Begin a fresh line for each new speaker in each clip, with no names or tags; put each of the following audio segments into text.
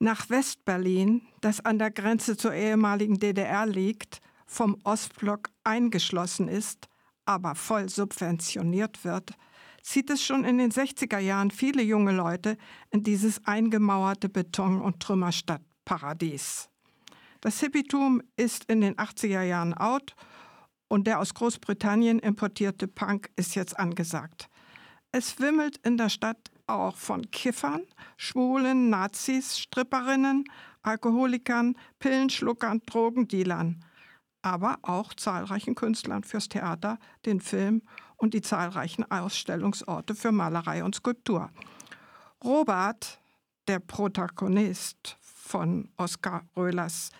Nach Westberlin, das an der Grenze zur ehemaligen DDR liegt, vom Ostblock eingeschlossen ist, aber voll subventioniert wird, zieht es schon in den 60er Jahren viele junge Leute in dieses eingemauerte Beton- und Trümmerstadtparadies. Das Hippietum ist in den 80er Jahren out und der aus Großbritannien importierte Punk ist jetzt angesagt. Es wimmelt in der Stadt auch von Kiffern, Schwulen, Nazis, Stripperinnen, Alkoholikern, Pillenschluckern, Drogendealern, aber auch zahlreichen Künstlern fürs Theater, den Film und die zahlreichen Ausstellungsorte für Malerei und Skulptur. Robert, der Protagonist von Oskar Röhlers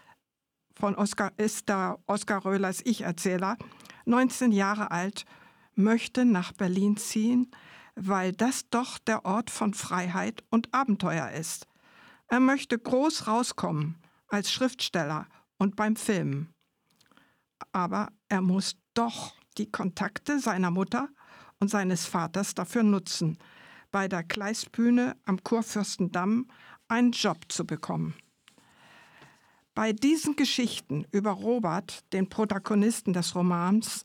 von Oskar ist der Oskar Röhlers Ich-Erzähler, 19 Jahre alt, möchte nach Berlin ziehen, weil das doch der Ort von Freiheit und Abenteuer ist. Er möchte groß rauskommen als Schriftsteller und beim Filmen. Aber er muss doch die Kontakte seiner Mutter und seines Vaters dafür nutzen, bei der Kleistbühne am Kurfürstendamm einen Job zu bekommen. Bei diesen Geschichten über Robert, den Protagonisten des Romans,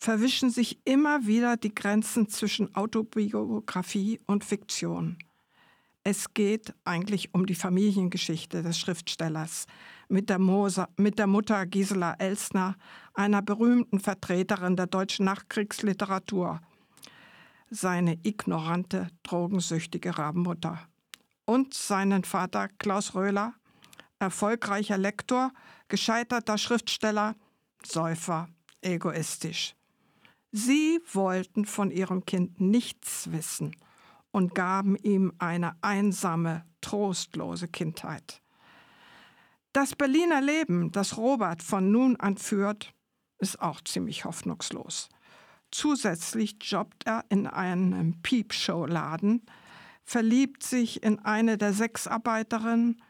verwischen sich immer wieder die Grenzen zwischen Autobiografie und Fiktion. Es geht eigentlich um die Familiengeschichte des Schriftstellers mit der, Moser, mit der Mutter Gisela Elsner, einer berühmten Vertreterin der deutschen Nachkriegsliteratur, seine ignorante, drogensüchtige Rabenmutter und seinen Vater Klaus Röhler, erfolgreicher Lektor, gescheiterter Schriftsteller, Säufer, egoistisch. Sie wollten von ihrem Kind nichts wissen und gaben ihm eine einsame, trostlose Kindheit. Das Berliner Leben, das Robert von nun an führt, ist auch ziemlich hoffnungslos. Zusätzlich jobbt er in einem Piepshow-Laden, verliebt sich in eine der Sexarbeiterinnen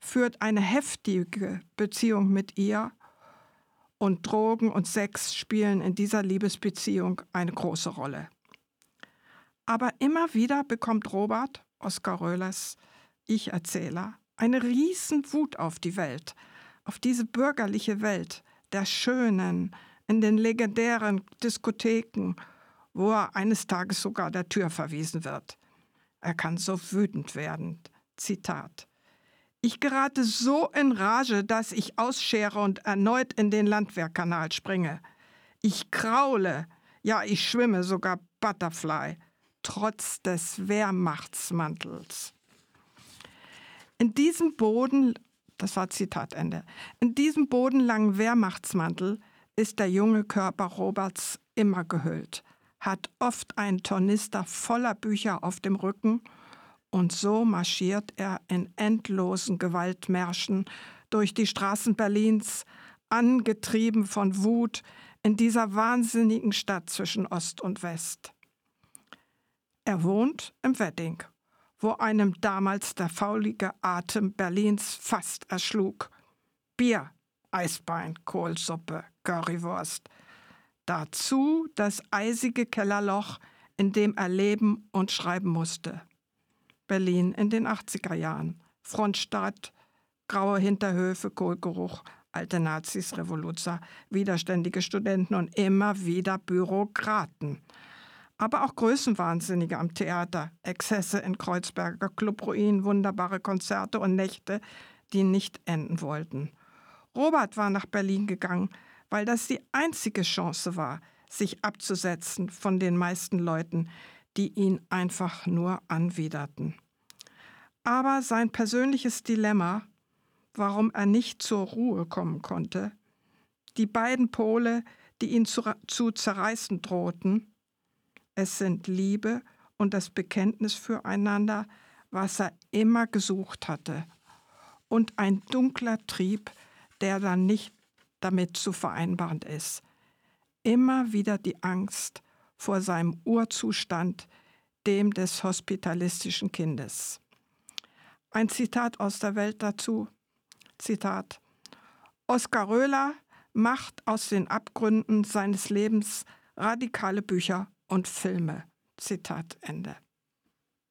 führt eine heftige Beziehung mit ihr und Drogen und Sex spielen in dieser Liebesbeziehung eine große Rolle. Aber immer wieder bekommt Robert, Oskar Röhlers Ich-Erzähler, eine riesen Wut auf die Welt, auf diese bürgerliche Welt der Schönen in den legendären Diskotheken, wo er eines Tages sogar der Tür verwiesen wird. Er kann so wütend werden. Zitat. Ich gerate so in Rage, dass ich ausschere und erneut in den Landwehrkanal springe. Ich kraule, ja, ich schwimme sogar Butterfly, trotz des Wehrmachtsmantels. In diesem Boden, das war Zitatende, in diesem bodenlangen Wehrmachtsmantel ist der junge Körper Roberts immer gehüllt, hat oft einen Tornister voller Bücher auf dem Rücken und so marschiert er in endlosen Gewaltmärschen durch die Straßen Berlins, angetrieben von Wut in dieser wahnsinnigen Stadt zwischen Ost und West. Er wohnt im Wedding, wo einem damals der faulige Atem Berlins fast erschlug. Bier, Eisbein, Kohlsuppe, Currywurst. Dazu das eisige Kellerloch, in dem er leben und schreiben musste. Berlin in den 80er Jahren. Frontstadt, graue Hinterhöfe, Kohlgeruch, alte Nazis, Revoluzer, widerständige Studenten und immer wieder Bürokraten. Aber auch Größenwahnsinnige am Theater, Exzesse in Kreuzberger Clubruinen, wunderbare Konzerte und Nächte, die nicht enden wollten. Robert war nach Berlin gegangen, weil das die einzige Chance war, sich abzusetzen von den meisten Leuten, die ihn einfach nur anwiderten. Aber sein persönliches Dilemma, warum er nicht zur Ruhe kommen konnte, die beiden Pole, die ihn zu, zu zerreißen drohten, es sind Liebe und das Bekenntnis füreinander, was er immer gesucht hatte, und ein dunkler Trieb, der dann nicht damit zu vereinbaren ist. Immer wieder die Angst, vor seinem Urzustand, dem des hospitalistischen Kindes. Ein Zitat aus der Welt dazu. Zitat. Oskar Röhler macht aus den Abgründen seines Lebens radikale Bücher und Filme. Zitat Ende.